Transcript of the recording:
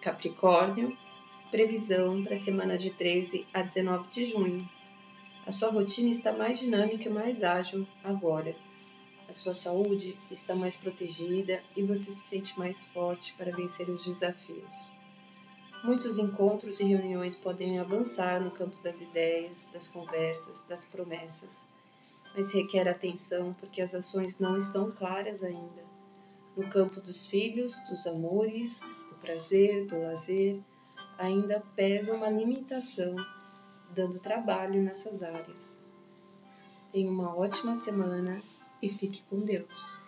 Capricórnio, previsão para a semana de 13 a 19 de junho. A sua rotina está mais dinâmica e mais ágil agora. A sua saúde está mais protegida e você se sente mais forte para vencer os desafios. Muitos encontros e reuniões podem avançar no campo das ideias, das conversas, das promessas, mas requer atenção porque as ações não estão claras ainda. No campo dos filhos, dos amores, prazer, do lazer, ainda pesa uma limitação, dando trabalho nessas áreas. Tenha uma ótima semana e fique com Deus.